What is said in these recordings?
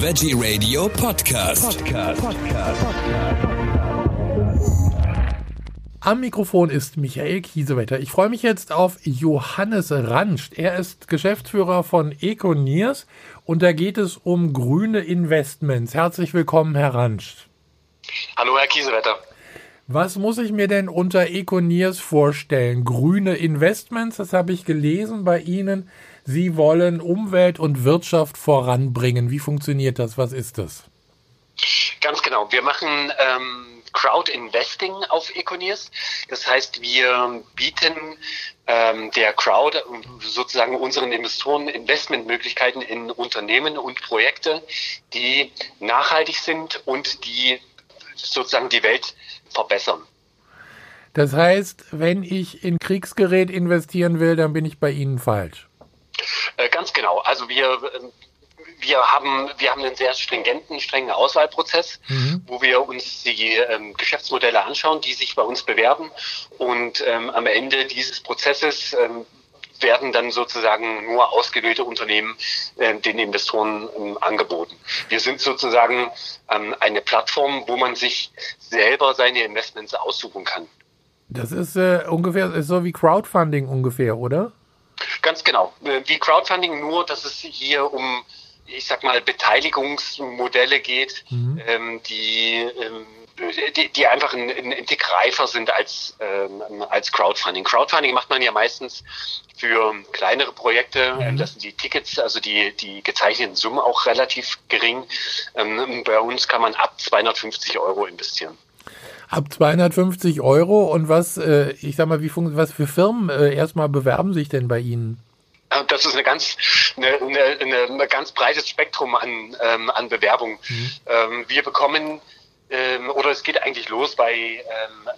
Veggie Radio Podcast. Podcast. Am Mikrofon ist Michael Kiesewetter. Ich freue mich jetzt auf Johannes Ranscht. Er ist Geschäftsführer von Econiers und da geht es um grüne Investments. Herzlich willkommen, Herr Ranscht. Hallo, Herr Kiesewetter. Was muss ich mir denn unter Econiers vorstellen? Grüne Investments, das habe ich gelesen bei Ihnen. Sie wollen Umwelt und Wirtschaft voranbringen. Wie funktioniert das? Was ist das? Ganz genau. Wir machen ähm, Crowd Investing auf Econiers. Das heißt, wir bieten ähm, der Crowd sozusagen unseren Investoren Investmentmöglichkeiten in Unternehmen und Projekte, die nachhaltig sind und die sozusagen die Welt verbessern. Das heißt, wenn ich in Kriegsgerät investieren will, dann bin ich bei Ihnen falsch. Äh, ganz genau. Also wir ähm, wir haben, wir haben einen sehr stringenten, strengen Auswahlprozess, mhm. wo wir uns die ähm, Geschäftsmodelle anschauen, die sich bei uns bewerben. Und ähm, am Ende dieses Prozesses ähm, werden dann sozusagen nur ausgewählte Unternehmen äh, den Investoren ähm, angeboten. Wir sind sozusagen ähm, eine Plattform, wo man sich selber seine Investments aussuchen kann. Das ist äh, ungefähr ist so wie Crowdfunding ungefähr, oder? Ganz genau. Äh, wie Crowdfunding, nur dass es hier um, ich sag mal, Beteiligungsmodelle geht, mhm. ähm, die, ähm, die, die, einfach ein, ein, Tick reifer sind als, ähm, als Crowdfunding. Crowdfunding macht man ja meistens für kleinere Projekte. Mhm. Das sind die Tickets, also die, die gezeichneten Summen auch relativ gering. Ähm, bei uns kann man ab 250 Euro investieren ab 250 Euro und was, äh, ich sag mal, wie was für Firmen äh, erstmal bewerben sich denn bei Ihnen? Das ist eine ganz, eine, eine, eine ganz breites Spektrum an, ähm, an Bewerbungen. Mhm. Ähm, wir bekommen ähm, oder es geht eigentlich los bei ähm,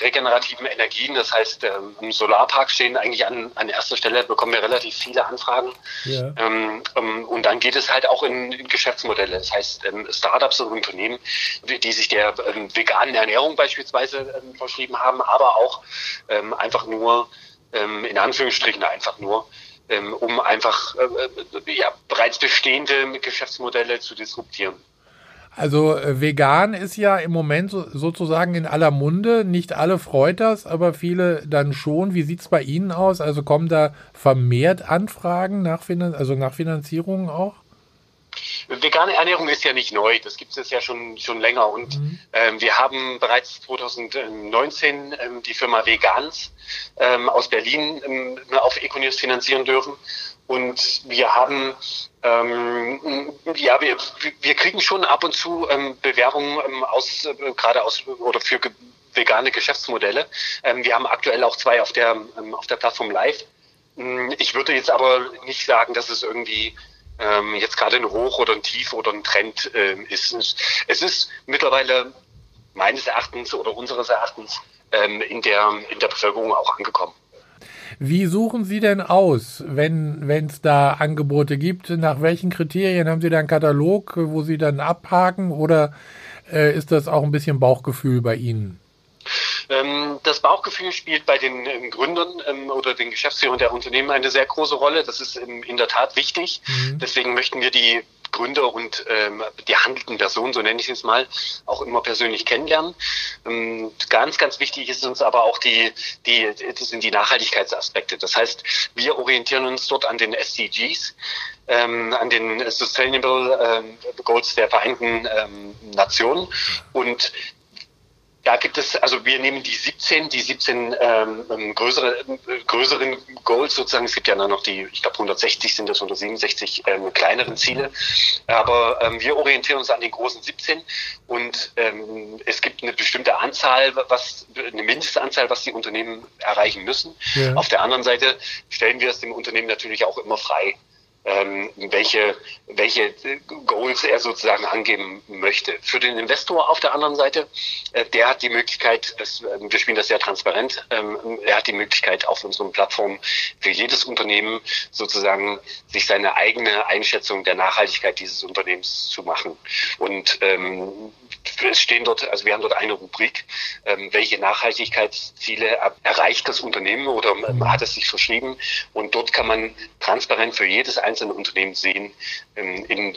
regenerativen Energien. Das heißt, ähm, Solarparks stehen eigentlich an, an erster Stelle, bekommen wir relativ viele Anfragen. Ja. Ähm, ähm, und dann geht es halt auch in, in Geschäftsmodelle. Das heißt, ähm, Startups und Unternehmen, die, die sich der ähm, veganen Ernährung beispielsweise ähm, verschrieben haben, aber auch ähm, einfach nur, in Anführungsstrichen einfach nur, um einfach äh, ja, bereits bestehende Geschäftsmodelle zu disruptieren. Also äh, vegan ist ja im Moment so, sozusagen in aller Munde. Nicht alle freut das, aber viele dann schon. Wie sieht's bei Ihnen aus? Also kommen da vermehrt Anfragen nach, Finan also nach Finanzierungen auch? Vegane Ernährung ist ja nicht neu, das gibt es ja schon, schon länger. Und mhm. ähm, wir haben bereits 2019 ähm, die Firma Vegans ähm, aus Berlin ähm, auf Econius finanzieren dürfen. Und wir haben, ähm, ja, wir, wir kriegen schon ab und zu ähm, Bewerbungen ähm, aus, äh, gerade aus oder für ge vegane Geschäftsmodelle. Ähm, wir haben aktuell auch zwei auf der, ähm, auf der Plattform Live. Hm, ich würde jetzt aber nicht sagen, dass es irgendwie ähm, jetzt gerade ein Hoch oder ein Tief oder ein Trend ähm, ist. Es ist mittlerweile meines Erachtens oder unseres Erachtens ähm, in, der, in der Bevölkerung auch angekommen. Wie suchen Sie denn aus, wenn es da Angebote gibt? Nach welchen Kriterien haben Sie da einen Katalog, wo Sie dann abhaken oder äh, ist das auch ein bisschen Bauchgefühl bei Ihnen? Ähm, das Bauchgefühl spielt bei den ähm, Gründern ähm, oder den Geschäftsführern der Unternehmen eine sehr große Rolle. Das ist in der Tat wichtig. Mhm. Deswegen möchten wir die Gründer und ähm, die handelnden Personen, so nenne ich es mal, auch immer persönlich kennenlernen. Ähm, ganz, ganz wichtig ist uns aber auch die, die, das sind die Nachhaltigkeitsaspekte. Das heißt, wir orientieren uns dort an den SDGs, ähm, an den Sustainable ähm, Goals der Vereinten ähm, Nationen und da gibt es, also wir nehmen die 17, die 17 ähm, ähm, größere, äh, größeren Goals sozusagen. Es gibt ja noch die, ich glaube 160 sind das, 167 ähm, kleineren Ziele. Aber ähm, wir orientieren uns an den großen 17 und ähm, es gibt eine bestimmte Anzahl, was eine Mindestanzahl, was die Unternehmen erreichen müssen. Ja. Auf der anderen Seite stellen wir es dem Unternehmen natürlich auch immer frei ähm, welche, welche Goals er sozusagen angeben möchte. Für den Investor auf der anderen Seite, äh, der hat die Möglichkeit, das, äh, wir spielen das sehr transparent, ähm, er hat die Möglichkeit auf unseren Plattformen für jedes Unternehmen sozusagen sich seine eigene Einschätzung der Nachhaltigkeit dieses Unternehmens zu machen. Und ähm, es stehen dort, also wir haben dort eine Rubrik, ähm, welche Nachhaltigkeitsziele erreicht das Unternehmen oder ähm, hat es sich verschrieben. Und dort kann man transparent für jedes einzelne Unternehmen sehen, ähm, in,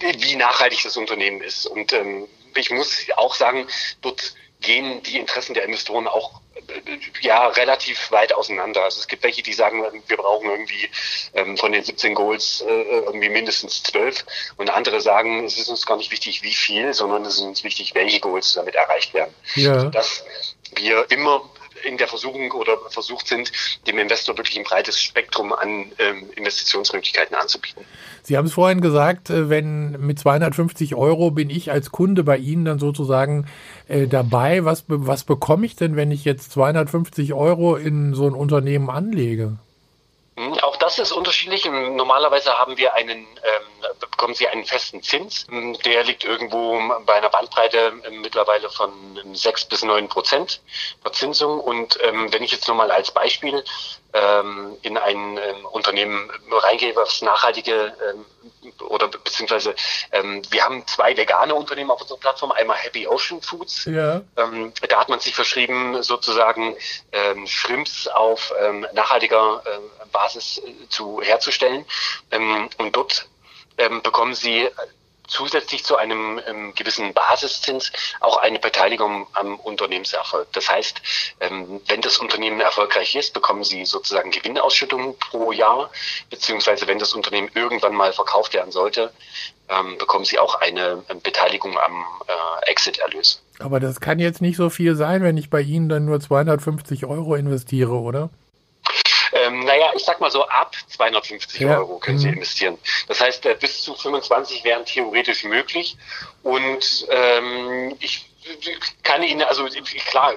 wie nachhaltig das Unternehmen ist. Und ähm, ich muss auch sagen, dort gehen die Interessen der Investoren auch äh, ja relativ weit auseinander. Also es gibt welche, die sagen, wir brauchen irgendwie ähm, von den 17 Goals äh, irgendwie mindestens 12 und andere sagen, es ist uns gar nicht wichtig, wie viel, sondern es ist uns wichtig, welche Goals damit erreicht werden. Ja. Dass wir immer in der Versuchung oder versucht sind, dem Investor wirklich ein breites Spektrum an ähm, Investitionsmöglichkeiten anzubieten. Sie haben es vorhin gesagt, äh, wenn mit 250 Euro bin ich als Kunde bei Ihnen dann sozusagen äh, dabei. Was, was bekomme ich denn, wenn ich jetzt 250 Euro in so ein Unternehmen anlege? Hm, auch das ist unterschiedlich. Normalerweise haben wir einen, ähm, bekommen Sie einen festen Zins. Hm, der liegt irgendwo bei einer Bandbreite ähm, mittlerweile von sechs bis neun Prozent Verzinsung. Und ähm, wenn ich jetzt nochmal als Beispiel ähm, in ein ähm, Unternehmen reingehe, was nachhaltige ähm, oder beziehungsweise ähm, wir haben zwei vegane Unternehmen auf unserer Plattform, einmal Happy Ocean Foods. Ja. Ähm, da hat man sich verschrieben, sozusagen ähm, Shrimps auf ähm, nachhaltiger äh, Basis zu herzustellen. Ähm, und dort ähm, bekommen sie zusätzlich zu einem ähm, gewissen Basiszins auch eine Beteiligung am Unternehmenserfolg. Das heißt, ähm, wenn das Unternehmen erfolgreich ist, bekommen Sie sozusagen Gewinnausschüttungen pro Jahr, beziehungsweise wenn das Unternehmen irgendwann mal verkauft werden sollte, ähm, bekommen Sie auch eine ähm, Beteiligung am äh, Exit-Erlös. Aber das kann jetzt nicht so viel sein, wenn ich bei Ihnen dann nur 250 Euro investiere, oder? Ähm, naja, ich sag mal so, ab 250 ja. Euro können mhm. Sie investieren. Das heißt, äh, bis zu 25 wären theoretisch möglich. Und ähm, ich kann Ihnen, also klar,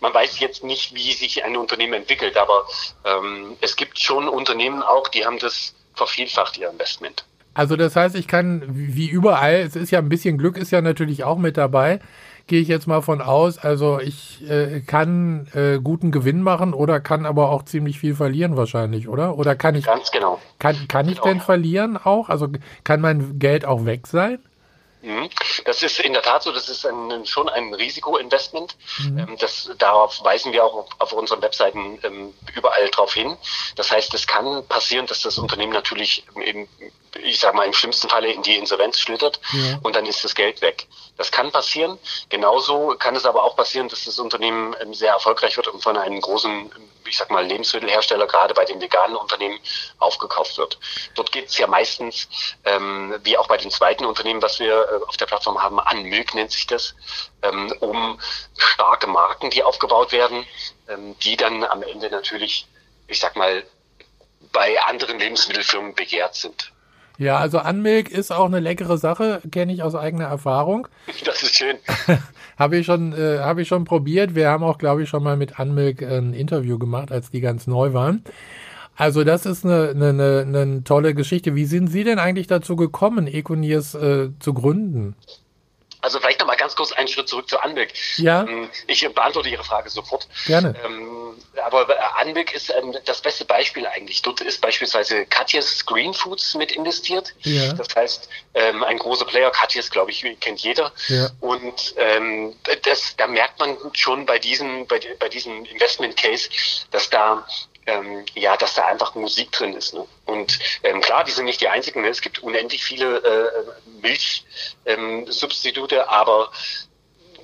man weiß jetzt nicht, wie sich ein Unternehmen entwickelt, aber ähm, es gibt schon Unternehmen auch, die haben das vervielfacht, ihr Investment. Also das heißt, ich kann, wie überall, es ist ja ein bisschen Glück, ist ja natürlich auch mit dabei gehe ich jetzt mal von aus. Also ich äh, kann äh, guten Gewinn machen oder kann aber auch ziemlich viel verlieren wahrscheinlich, oder? Oder kann ich ganz genau. Kann, kann ich genau. denn verlieren auch? Also kann mein Geld auch weg sein? Mhm. Das ist in der Tat so, das ist ein, schon ein Risikoinvestment. Mhm. Ähm, das, darauf weisen wir auch auf unseren Webseiten ähm, überall drauf hin. Das heißt, es kann passieren, dass das Unternehmen natürlich im, ich sage mal, im schlimmsten Falle in die Insolvenz schlittert ja. und dann ist das Geld weg. Das kann passieren. Genauso kann es aber auch passieren, dass das Unternehmen ähm, sehr erfolgreich wird und von einem großen, ich sag mal, Lebensmittelhersteller, gerade bei den veganen Unternehmen, aufgekauft wird. Dort geht es ja meistens, ähm, wie auch bei den zweiten Unternehmen, was wir äh, auf der Plattform haben, an Milk nennt sich das, ähm, um starke Marken, die aufgebaut werden, ähm, die dann am Ende natürlich, ich sag mal, bei anderen Lebensmittelfirmen begehrt sind. Ja, also Anmilk ist auch eine leckere Sache, kenne ich aus eigener Erfahrung. Das ist schön. habe ich schon, äh, habe ich schon probiert. Wir haben auch, glaube ich, schon mal mit Anmilk ein Interview gemacht, als die ganz neu waren. Also das ist eine, eine, eine, eine tolle Geschichte. Wie sind Sie denn eigentlich dazu gekommen, Econiers äh, zu gründen? Also vielleicht noch mal ganz kurz einen Schritt zurück zu Anblick. Ja. Ähm, ich beantworte Ihre Frage sofort. Gerne. Ähm, aber Anblick ist ähm, das beste Beispiel eigentlich. Dort ist beispielsweise Katjes Green Foods mit investiert. Ja. Das heißt, ähm, ein großer Player, Katjes, glaube ich, kennt jeder. Ja. Und ähm, das, da merkt man schon bei diesem, bei, bei diesem Investment Case, dass da ähm, ja, dass da einfach Musik drin ist. Ne? Und ähm, klar, die sind nicht die einzigen. Ne? Es gibt unendlich viele äh, Milchsubstitute, ähm, aber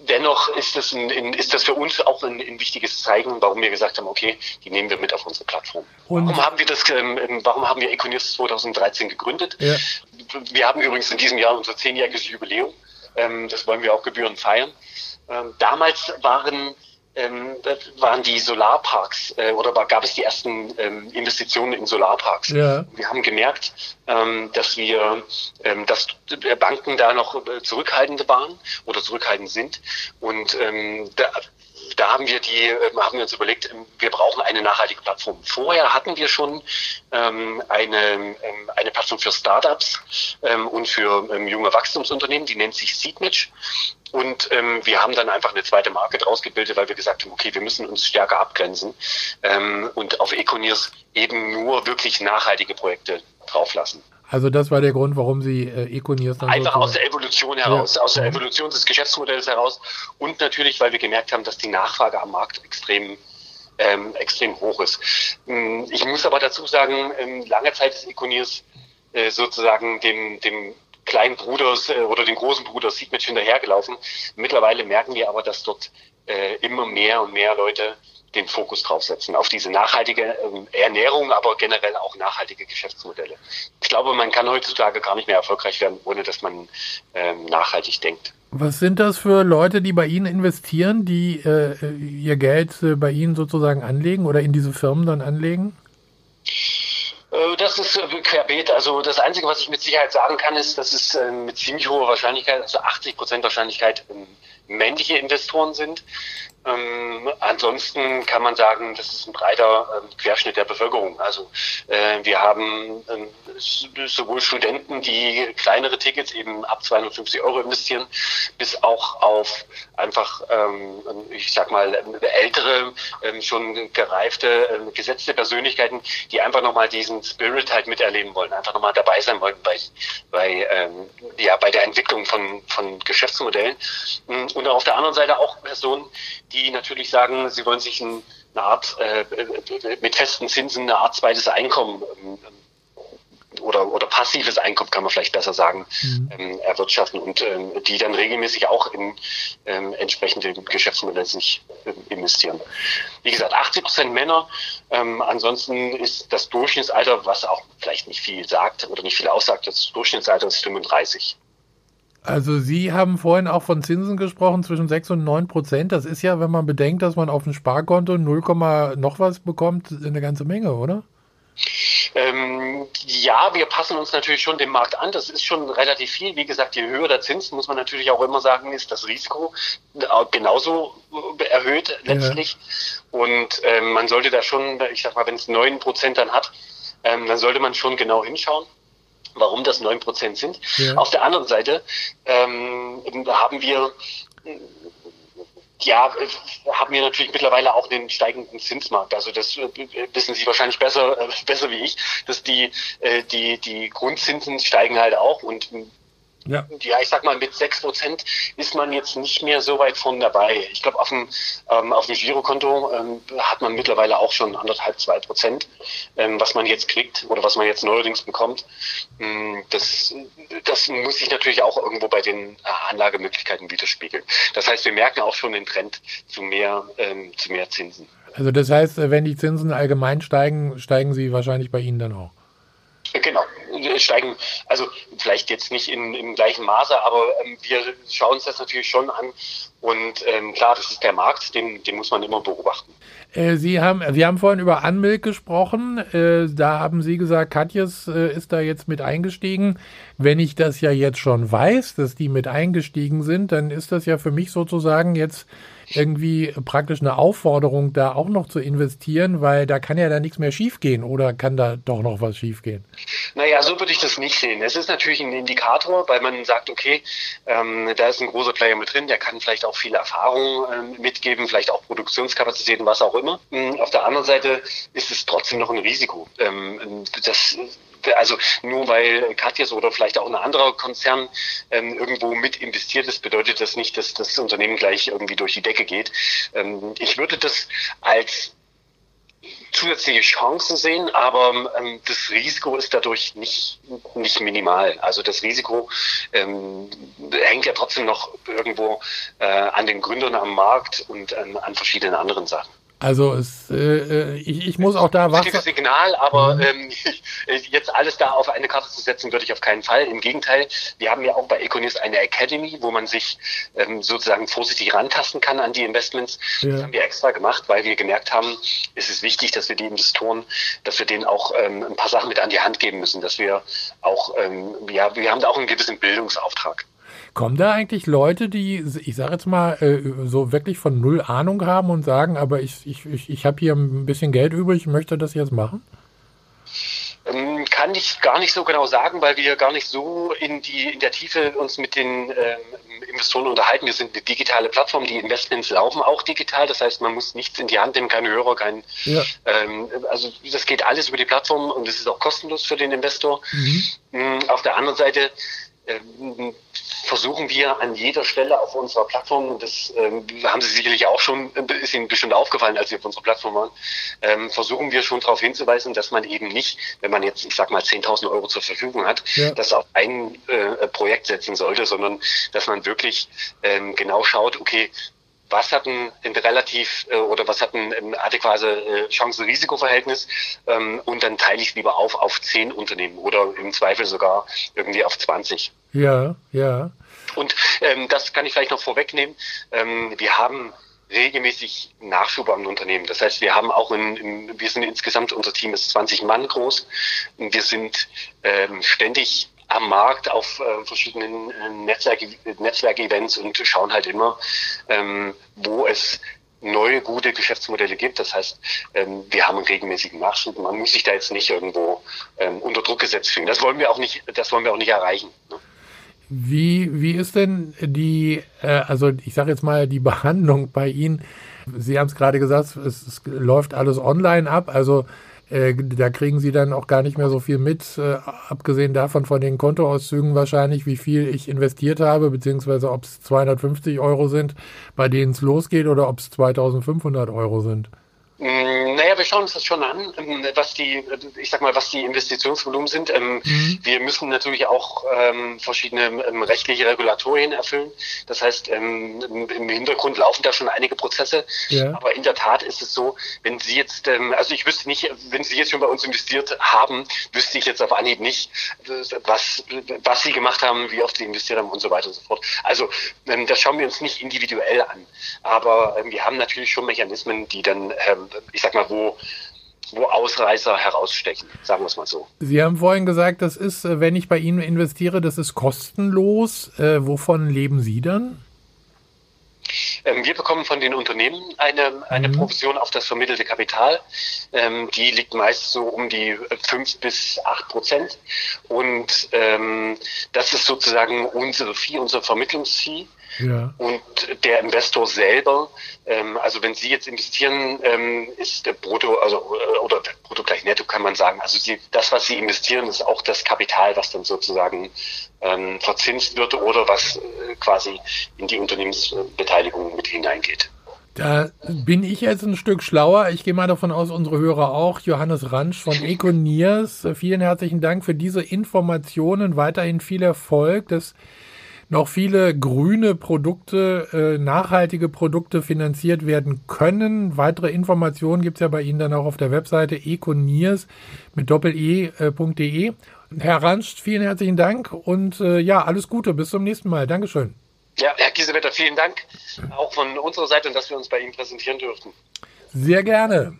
dennoch ist das, ein, ist das für uns auch ein, ein, wichtiges Zeichen, warum wir gesagt haben, okay, die nehmen wir mit auf unsere Plattform. Und warum haben wir das, ähm, ähm warum haben wir Econius 2013 gegründet? Ja. Wir haben übrigens in diesem Jahr unser zehnjähriges Jubiläum. Ähm, das wollen wir auch gebührend feiern. Damals waren ähm, waren die Solarparks äh, oder war, gab es die ersten ähm, Investitionen in Solarparks. Ja. Wir haben gemerkt, ähm, dass wir, ähm, dass Banken da noch äh, zurückhaltend waren oder zurückhaltend sind und ähm, da, da haben wir die, ähm, haben wir uns überlegt, ähm, wir brauchen eine nachhaltige Plattform. Vorher hatten wir schon ähm, eine, ähm, eine Plattform für Startups ähm, und für ähm, junge Wachstumsunternehmen, die nennt sich Seedmatch. Und ähm, wir haben dann einfach eine zweite Marke draus gebildet, weil wir gesagt haben, okay, wir müssen uns stärker abgrenzen ähm, und auf Econiers eben nur wirklich nachhaltige Projekte drauflassen. Also das war der Grund, warum Sie äh, Econiers dann Einfach aus der Evolution heraus, ja. aus der Evolution des Geschäftsmodells heraus und natürlich, weil wir gemerkt haben, dass die Nachfrage am Markt extrem ähm, extrem hoch ist. Hm, ich muss aber dazu sagen, ähm, lange Zeit ist Econiers äh, sozusagen dem, dem kleinen Bruders äh, oder den großen Bruder Siegmet hinterhergelaufen. Mittlerweile merken wir aber, dass dort äh, immer mehr und mehr Leute den Fokus draufsetzen, auf diese nachhaltige ähm, Ernährung, aber generell auch nachhaltige Geschäftsmodelle. Ich glaube, man kann heutzutage gar nicht mehr erfolgreich werden, ohne dass man ähm, nachhaltig denkt. Was sind das für Leute, die bei Ihnen investieren, die äh, ihr Geld äh, bei Ihnen sozusagen anlegen oder in diese Firmen dann anlegen? Äh, das ist äh, querbeet. Also das Einzige, was ich mit Sicherheit sagen kann, ist, dass es äh, mit ziemlich hoher Wahrscheinlichkeit, also 80 Prozent Wahrscheinlichkeit, ähm, männliche Investoren sind. Ansonsten kann man sagen, das ist ein breiter ähm, Querschnitt der Bevölkerung. Also äh, wir haben ähm, sowohl Studenten, die kleinere Tickets eben ab 250 Euro investieren, bis auch auf einfach, ähm, ich sag mal, ältere, schon gereifte, gesetzte Persönlichkeiten, die einfach nochmal diesen Spirit halt miterleben wollen, einfach nochmal dabei sein wollen bei, bei, ja, bei der Entwicklung von, von Geschäftsmodellen. Und auf der anderen Seite auch Personen, die natürlich sagen, sie wollen sich ein, eine Art äh, mit festen Zinsen eine Art zweites Einkommen ähm, oder, oder passives Einkommen kann man vielleicht besser sagen, mhm. ähm, erwirtschaften und ähm, die dann regelmäßig auch in ähm, entsprechende Geschäftsmodelle sich ähm, investieren. Wie gesagt, 80 Prozent Männer. Ähm, ansonsten ist das Durchschnittsalter, was auch vielleicht nicht viel sagt oder nicht viel aussagt, das Durchschnittsalter ist 35. Also Sie haben vorhin auch von Zinsen gesprochen, zwischen 6 und 9 Prozent. Das ist ja, wenn man bedenkt, dass man auf dem Sparkonto 0, noch was bekommt, eine ganze Menge, oder? Ähm, ja, wir passen uns natürlich schon dem Markt an. Das ist schon relativ viel. Wie gesagt, je höher der Zins, muss man natürlich auch immer sagen, ist das Risiko genauso erhöht letztlich. Ja. Und ähm, man sollte da schon, ich sag mal, wenn es 9 Prozent dann hat, ähm, dann sollte man schon genau hinschauen warum das neun Prozent sind. Ja. Auf der anderen Seite ähm, haben wir ja, haben wir natürlich mittlerweile auch den steigenden Zinsmarkt. Also das äh, wissen Sie wahrscheinlich besser, äh, besser wie ich, dass die, äh, die, die Grundzinsen steigen halt auch und ja. ja, ich sag mal, mit sechs Prozent ist man jetzt nicht mehr so weit von dabei. Ich glaube, auf dem, ähm, auf dem Girokonto ähm, hat man mittlerweile auch schon anderthalb, zwei Prozent, ähm, was man jetzt kriegt oder was man jetzt neuerdings bekommt. Ähm, das, das muss sich natürlich auch irgendwo bei den äh, Anlagemöglichkeiten widerspiegeln. Das heißt, wir merken auch schon den Trend zu mehr, ähm, zu mehr Zinsen. Also das heißt, wenn die Zinsen allgemein steigen, steigen sie wahrscheinlich bei Ihnen dann auch? Genau, steigen, also vielleicht jetzt nicht in, im gleichen Maße, aber ähm, wir schauen uns das natürlich schon an. Und ähm, klar, das ist der Markt, den, den muss man immer beobachten. Äh, Sie haben, wir haben vorhin über Anmilk gesprochen. Äh, da haben Sie gesagt, Katjes äh, ist da jetzt mit eingestiegen. Wenn ich das ja jetzt schon weiß, dass die mit eingestiegen sind, dann ist das ja für mich sozusagen jetzt irgendwie praktisch eine Aufforderung, da auch noch zu investieren, weil da kann ja da nichts mehr schiefgehen oder kann da doch noch was schiefgehen? Naja, so würde ich das nicht sehen. Es ist natürlich ein Indikator, weil man sagt, okay, ähm, da ist ein großer Player mit drin, der kann vielleicht auch viel Erfahrung ähm, mitgeben, vielleicht auch Produktionskapazitäten, was auch immer. Mhm, auf der anderen Seite ist es trotzdem noch ein Risiko. Ähm, das also nur weil Katjes oder vielleicht auch ein anderer Konzern ähm, irgendwo mit investiert ist, bedeutet das nicht, dass das Unternehmen gleich irgendwie durch die Decke geht. Ähm, ich würde das als zusätzliche Chancen sehen, aber ähm, das Risiko ist dadurch nicht, nicht minimal. Also das Risiko ähm, hängt ja trotzdem noch irgendwo äh, an den Gründern am Markt und ähm, an verschiedenen anderen Sachen. Also es, äh, äh, ich, ich muss auch da warten. Signal, aber mhm. ähm, jetzt alles da auf eine Karte zu setzen, würde ich auf keinen Fall. Im Gegenteil, wir haben ja auch bei Econis eine Academy, wo man sich ähm, sozusagen vorsichtig rantasten kann an die Investments. Ja. Das haben wir extra gemacht, weil wir gemerkt haben, es ist wichtig, dass wir die Investoren, dass wir denen auch ähm, ein paar Sachen mit an die Hand geben müssen, dass wir auch, ähm, ja, wir haben da auch einen gewissen Bildungsauftrag. Kommen da eigentlich Leute, die, ich sage jetzt mal, äh, so wirklich von null Ahnung haben und sagen, aber ich, ich, ich, ich habe hier ein bisschen Geld übrig, ich möchte das jetzt machen? Ähm, kann ich gar nicht so genau sagen, weil wir gar nicht so in die in der Tiefe uns mit den ähm, Investoren unterhalten. Wir sind eine digitale Plattform, die Investments laufen auch digital. Das heißt, man muss nichts in die Hand nehmen, keine Hörer, kein ja. ähm, also das geht alles über die Plattform und es ist auch kostenlos für den Investor. Mhm. Mm, auf der anderen Seite versuchen wir an jeder Stelle auf unserer Plattform, und das ähm, haben Sie sicherlich auch schon, ist Ihnen bestimmt aufgefallen, als Sie auf unserer Plattform waren, ähm, versuchen wir schon darauf hinzuweisen, dass man eben nicht, wenn man jetzt, ich sag mal, 10.000 Euro zur Verfügung hat, ja. das auf ein äh, Projekt setzen sollte, sondern dass man wirklich ähm, genau schaut, okay, was hat ein, ein relativ äh, oder was hat ein, ein adäquate äh, Chancen-Risiko-Verhältnis ähm, und dann teile ich lieber auf auf zehn Unternehmen oder im Zweifel sogar irgendwie auf 20. Ja, ja. Und ähm, das kann ich vielleicht noch vorwegnehmen. Ähm, wir haben regelmäßig Nachschub am Unternehmen. Das heißt, wir haben auch in, in, wir sind insgesamt, unser Team ist 20 Mann groß. Wir sind ähm, ständig am Markt auf äh, verschiedenen äh, Netzwerk-Events Netzwerk und schauen halt immer, ähm, wo es neue gute Geschäftsmodelle gibt. Das heißt, ähm, wir haben einen regelmäßigen Nachschub. Man muss sich da jetzt nicht irgendwo ähm, unter Druck gesetzt fühlen. Das wollen wir auch nicht, das wollen wir auch nicht erreichen. Ne? Wie, wie ist denn die, äh, also ich sage jetzt mal, die Behandlung bei Ihnen? Sie haben es gerade gesagt, es, es läuft alles online ab. Also äh, da kriegen sie dann auch gar nicht mehr so viel mit, äh, abgesehen davon von den Kontoauszügen wahrscheinlich, wie viel ich investiert habe, beziehungsweise ob es 250 Euro sind, bei denen es losgeht, oder ob es 2500 Euro sind. Mm, naja, wir schauen uns das schon an, ähm, was die, ich sag mal, was die Investitionsvolumen sind. Ähm, mhm. Wir müssen natürlich auch ähm, verschiedene ähm, rechtliche Regulatorien erfüllen. Das heißt, ähm, im Hintergrund laufen da schon einige Prozesse. Ja. Aber in der Tat ist es so, wenn Sie jetzt, ähm, also ich wüsste nicht, wenn Sie jetzt schon bei uns investiert haben, wüsste ich jetzt auf Anhieb nicht, was, was Sie gemacht haben, wie oft Sie investiert haben und so weiter und so fort. Also das schauen wir uns nicht individuell an. Aber wir haben natürlich schon Mechanismen, die dann ich sag mal, wo, wo Ausreißer herausstechen, sagen wir es mal so. Sie haben vorhin gesagt, das ist, äh, wenn ich bei Ihnen investiere, das ist kostenlos. Äh, wovon leben Sie dann? Ähm, wir bekommen von den Unternehmen eine, eine mhm. Provision auf das vermittelte Kapital. Ähm, die liegt meist so um die fünf bis acht Prozent. Und ähm, das ist sozusagen unsere Fee, unser Vermittlungsfee. Ja. Und der Investor selber, ähm, also wenn Sie jetzt investieren, ähm, ist der Brutto, also äh, oder Brutto gleich Netto kann man sagen. Also Sie, das, was Sie investieren, ist auch das Kapital, was dann sozusagen ähm, verzinst wird oder was äh, quasi in die Unternehmensbeteiligung mit hineingeht. Da bin ich jetzt ein Stück schlauer. Ich gehe mal davon aus, unsere Hörer auch. Johannes Ransch von Econiers. Vielen herzlichen Dank für diese Informationen. Weiterhin viel Erfolg. Das noch viele grüne Produkte, äh, nachhaltige Produkte finanziert werden können. Weitere Informationen gibt's ja bei Ihnen dann auch auf der Webseite econiers mit doppel-e.de. Äh, Herr Ranscht, vielen herzlichen Dank und äh, ja, alles Gute. Bis zum nächsten Mal. Dankeschön. Ja, Herr Kiesewetter, vielen Dank auch von unserer Seite und dass wir uns bei Ihnen präsentieren dürften. Sehr gerne.